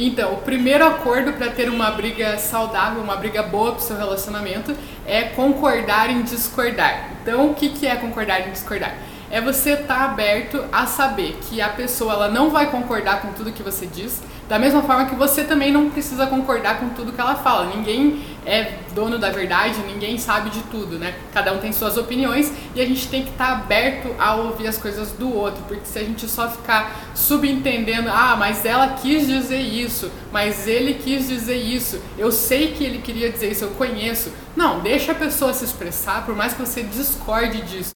Então, o primeiro acordo para ter uma briga saudável, uma briga boa para o seu relacionamento é concordar em discordar. Então, o que, que é concordar em discordar? É você estar tá aberto a saber que a pessoa ela não vai concordar com tudo que você diz, da mesma forma que você também não precisa concordar com tudo que ela fala. Ninguém é dono da verdade, ninguém sabe de tudo, né? Cada um tem suas opiniões e a gente tem que estar tá aberto a ouvir as coisas do outro, porque se a gente só ficar subentendendo, ah, mas ela quis dizer isso, mas ele quis dizer isso, eu sei que ele queria dizer isso, eu conheço. Não, deixa a pessoa se expressar, por mais que você discorde disso.